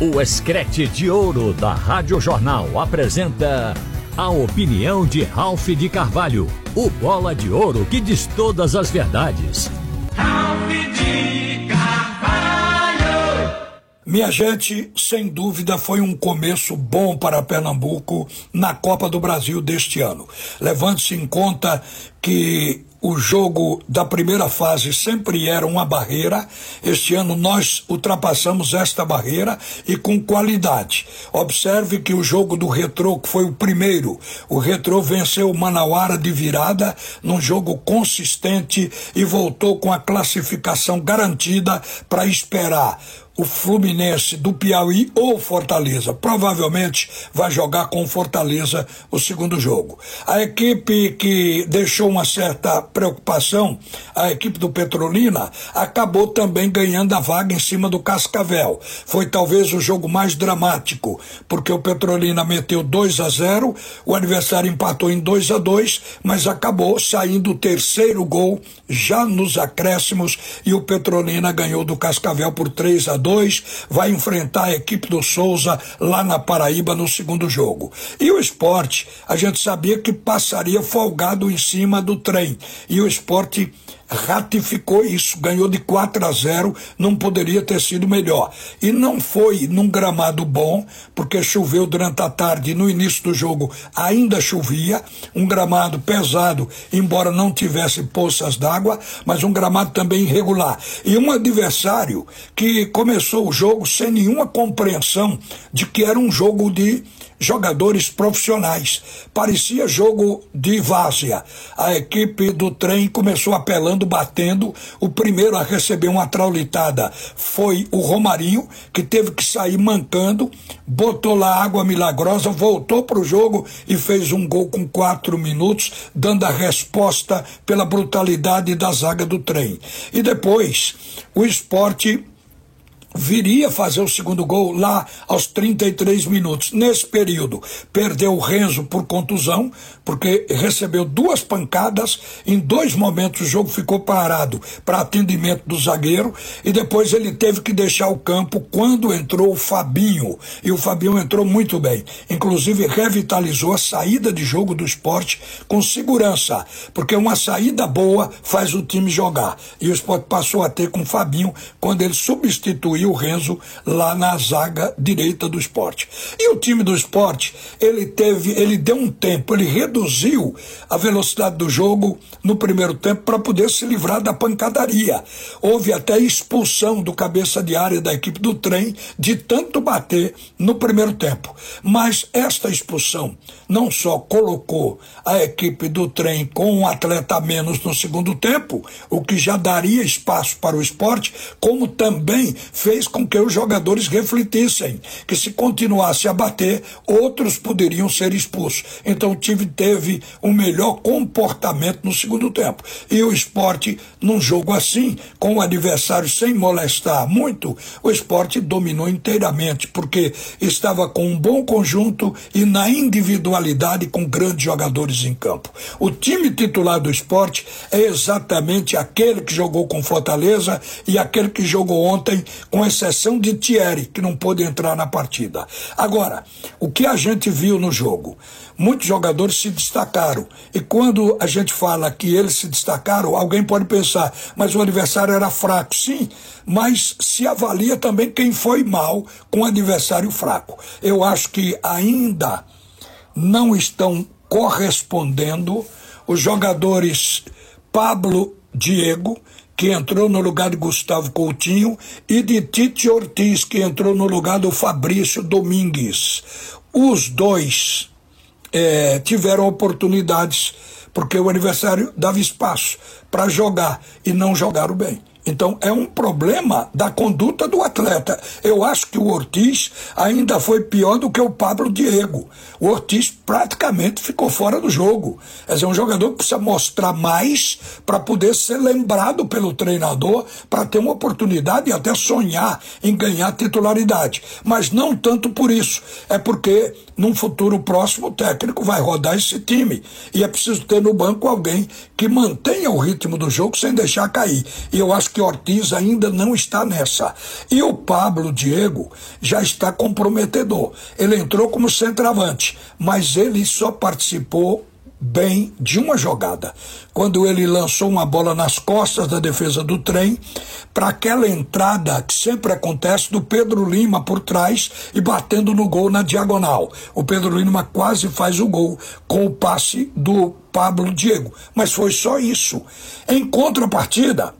O Escrete de Ouro da Rádio Jornal apresenta a opinião de Ralph de Carvalho, o bola de ouro que diz todas as verdades. Ralph de Carvalho! Minha gente, sem dúvida foi um começo bom para Pernambuco na Copa do Brasil deste ano. Levando-se em conta que o jogo da primeira fase sempre era uma barreira. Este ano nós ultrapassamos esta barreira e com qualidade. Observe que o jogo do Retrô, que foi o primeiro, o Retrô venceu o Manauara de virada num jogo consistente e voltou com a classificação garantida para esperar o Fluminense do Piauí ou Fortaleza. Provavelmente vai jogar com Fortaleza o segundo jogo. A equipe que deixou uma certa preocupação, a equipe do Petrolina, acabou também ganhando a vaga em cima do Cascavel. Foi talvez o jogo mais dramático, porque o Petrolina meteu 2 a 0, o adversário empatou em 2 a 2, mas acabou saindo o terceiro gol já nos acréscimos e o Petrolina ganhou do Cascavel por 3 a 2 2, vai enfrentar a equipe do Souza lá na Paraíba no segundo jogo. E o esporte, a gente sabia que passaria folgado em cima do trem. E o esporte ratificou isso, ganhou de 4 a 0, não poderia ter sido melhor. E não foi num gramado bom, porque choveu durante a tarde e no início do jogo ainda chovia, um gramado pesado, embora não tivesse poças d'água, mas um gramado também irregular. E um adversário que começou o jogo sem nenhuma compreensão de que era um jogo de jogadores profissionais. Parecia jogo de várzea. A equipe do trem começou apelando, batendo. O primeiro a receber uma traulitada foi o Romarinho, que teve que sair mancando, botou lá água milagrosa, voltou para o jogo e fez um gol com quatro minutos, dando a resposta pela brutalidade da zaga do trem. E depois, o esporte viria fazer o segundo gol lá aos 33 minutos. Nesse período, perdeu o Renzo por contusão, porque recebeu duas pancadas. Em dois momentos, o jogo ficou parado para atendimento do zagueiro. E depois ele teve que deixar o campo quando entrou o Fabinho. E o Fabinho entrou muito bem. Inclusive, revitalizou a saída de jogo do esporte com segurança, porque uma saída boa faz o time jogar. E o esporte passou a ter com o Fabinho quando ele substituiu o Renzo lá na zaga direita do esporte. E o time do esporte, ele teve, ele deu um tempo, ele reduziu a velocidade do jogo no primeiro tempo para poder se livrar da pancadaria. Houve até expulsão do cabeça de área da equipe do trem de tanto bater no primeiro tempo. Mas esta expulsão não só colocou a equipe do trem com um atleta a menos no segundo tempo, o que já daria espaço para o esporte, como também fez fez com que os jogadores refletissem que se continuasse a bater, outros poderiam ser expulsos. Então o time teve um melhor comportamento no segundo tempo. E o esporte, num jogo assim, com o adversário sem molestar muito, o esporte dominou inteiramente, porque estava com um bom conjunto e na individualidade com grandes jogadores em campo. O time titular do esporte é exatamente aquele que jogou com Fortaleza e aquele que jogou ontem com com exceção de Thierry, que não pôde entrar na partida. Agora, o que a gente viu no jogo? Muitos jogadores se destacaram. E quando a gente fala que eles se destacaram, alguém pode pensar, mas o adversário era fraco. Sim, mas se avalia também quem foi mal com o adversário fraco. Eu acho que ainda não estão correspondendo os jogadores Pablo Diego, que entrou no lugar de Gustavo Coutinho, e de Tite Ortiz, que entrou no lugar do Fabrício Domingues. Os dois é, tiveram oportunidades, porque o aniversário dava espaço para jogar e não jogaram bem. Então é um problema da conduta do atleta. Eu acho que o Ortiz ainda foi pior do que o Pablo Diego. O Ortiz praticamente ficou fora do jogo. Quer dizer, um jogador que precisa mostrar mais para poder ser lembrado pelo treinador, para ter uma oportunidade e até sonhar em ganhar titularidade. Mas não tanto por isso. É porque num futuro próximo o técnico vai rodar esse time. E é preciso ter no banco alguém que mantenha o ritmo do jogo sem deixar cair. E eu acho que Ortiz ainda não está nessa. E o Pablo Diego já está comprometedor. Ele entrou como centroavante, mas ele só participou bem de uma jogada. Quando ele lançou uma bola nas costas da defesa do trem, para aquela entrada que sempre acontece do Pedro Lima por trás e batendo no gol na diagonal. O Pedro Lima quase faz o gol com o passe do Pablo Diego. Mas foi só isso. Em contrapartida,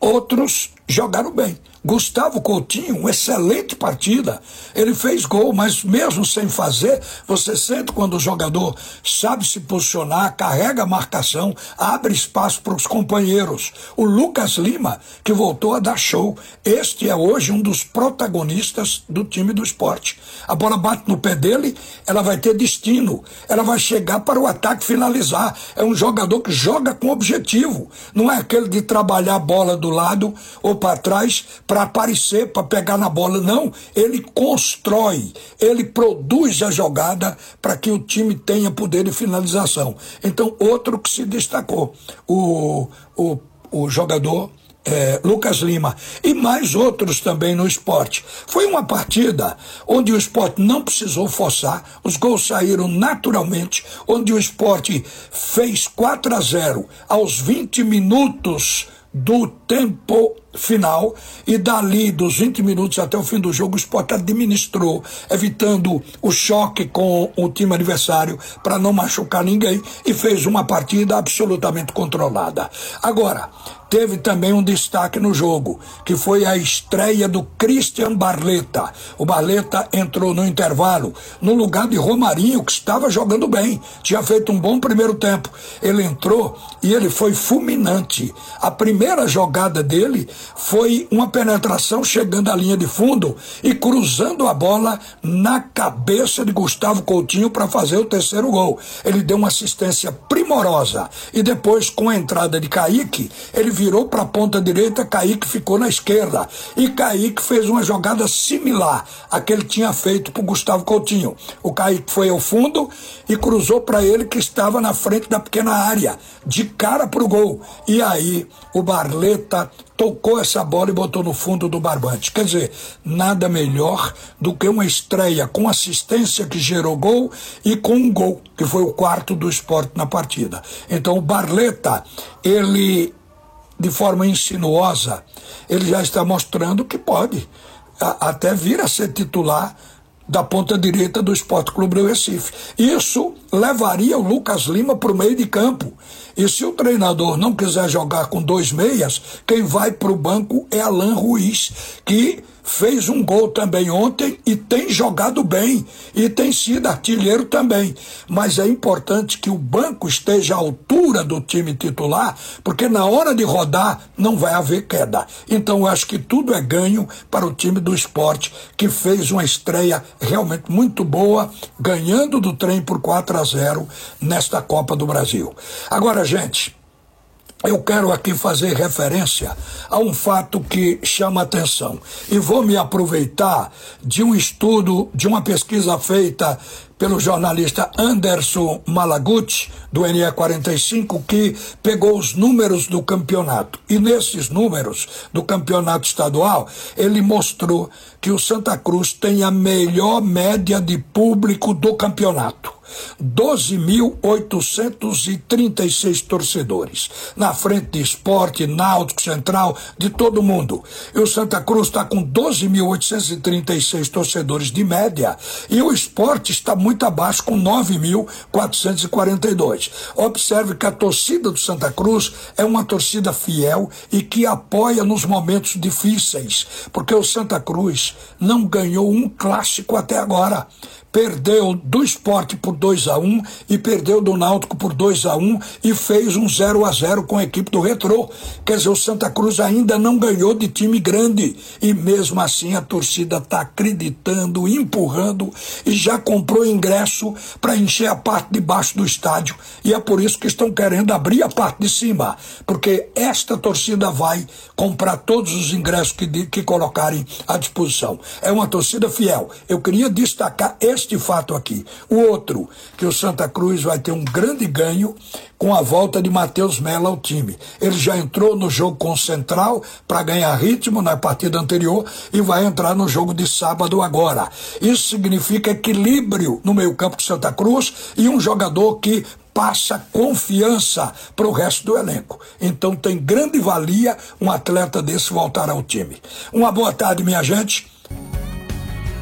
outros jogaram bem. Gustavo Coutinho, uma excelente partida. Ele fez gol, mas mesmo sem fazer, você sente quando o jogador sabe se posicionar, carrega a marcação, abre espaço para os companheiros. O Lucas Lima, que voltou a dar show. Este é hoje um dos protagonistas do time do esporte. A bola bate no pé dele, ela vai ter destino. Ela vai chegar para o ataque finalizar. É um jogador que joga com objetivo. Não é aquele de trabalhar a bola do lado ou para trás para aparecer, para pegar na bola. Não, ele constrói, ele produz a jogada para que o time tenha poder de finalização. Então, outro que se destacou, o, o, o jogador é, Lucas Lima e mais outros também no esporte. Foi uma partida onde o esporte não precisou forçar, os gols saíram naturalmente, onde o esporte fez 4 a 0 aos 20 minutos do tempo final e dali dos 20 minutos até o fim do jogo o Sport administrou, evitando o choque com o time adversário para não machucar ninguém e fez uma partida absolutamente controlada. Agora, teve também um destaque no jogo, que foi a estreia do Christian Barleta. O Barleta entrou no intervalo no lugar de Romarinho, que estava jogando bem, tinha feito um bom primeiro tempo. Ele entrou e ele foi fulminante. A primeira jogada dele foi uma penetração chegando à linha de fundo e cruzando a bola na cabeça de Gustavo Coutinho para fazer o terceiro gol. Ele deu uma assistência primorosa e depois, com a entrada de Kaique, ele virou para a ponta direita, Kaique ficou na esquerda. E Kaique fez uma jogada similar à que ele tinha feito para Gustavo Coutinho. O Kaique foi ao fundo e cruzou para ele que estava na frente da pequena área, de cara para o gol. E aí o Barleta tocou essa bola e botou no fundo do barbante. Quer dizer, nada melhor do que uma estreia com assistência que gerou gol e com um gol, que foi o quarto do esporte na partida. Então o Barleta, ele de forma insinuosa, ele já está mostrando que pode a, até vir a ser titular da ponta direita do Esporte Clube do Recife. Isso levaria o Lucas Lima para o meio de campo. E se o treinador não quiser jogar com dois meias, quem vai para o banco é Alain Ruiz, que fez um gol também ontem e tem jogado bem e tem sido artilheiro também. Mas é importante que o banco esteja à altura do time titular, porque na hora de rodar não vai haver queda. Então eu acho que tudo é ganho para o time do esporte, que fez uma estreia realmente muito boa, ganhando do trem por 4 a 0 nesta Copa do Brasil. Agora, gente, eu quero aqui fazer referência a um fato que chama atenção. E vou me aproveitar de um estudo, de uma pesquisa feita pelo jornalista Anderson Malaguti, do NE45, que pegou os números do campeonato. E nesses números do campeonato estadual, ele mostrou que o Santa Cruz tem a melhor média de público do campeonato. 12.836 torcedores. Na frente de esporte, náutico, central, de todo mundo. E o Santa Cruz está com 12.836 torcedores de média. E o esporte está muito abaixo, com 9.442. Observe que a torcida do Santa Cruz é uma torcida fiel e que apoia nos momentos difíceis. Porque o Santa Cruz não ganhou um clássico até agora perdeu do esporte por 2 a 1 um, e perdeu do Náutico por 2 a 1 um, e fez um 0 a 0 com a equipe do Retrô. Quer dizer, o Santa Cruz ainda não ganhou de time grande e mesmo assim a torcida está acreditando, empurrando e já comprou ingresso para encher a parte de baixo do estádio e é por isso que estão querendo abrir a parte de cima, porque esta torcida vai comprar todos os ingressos que, que colocarem à disposição. É uma torcida fiel. Eu queria destacar este fato aqui. O outro, que o Santa Cruz vai ter um grande ganho com a volta de Matheus Melo ao time. Ele já entrou no jogo com o Central para ganhar ritmo na partida anterior e vai entrar no jogo de sábado agora. Isso significa equilíbrio no meio-campo de Santa Cruz e um jogador que passa confiança para o resto do elenco. Então tem grande valia um atleta desse voltar ao time. Uma boa tarde, minha gente.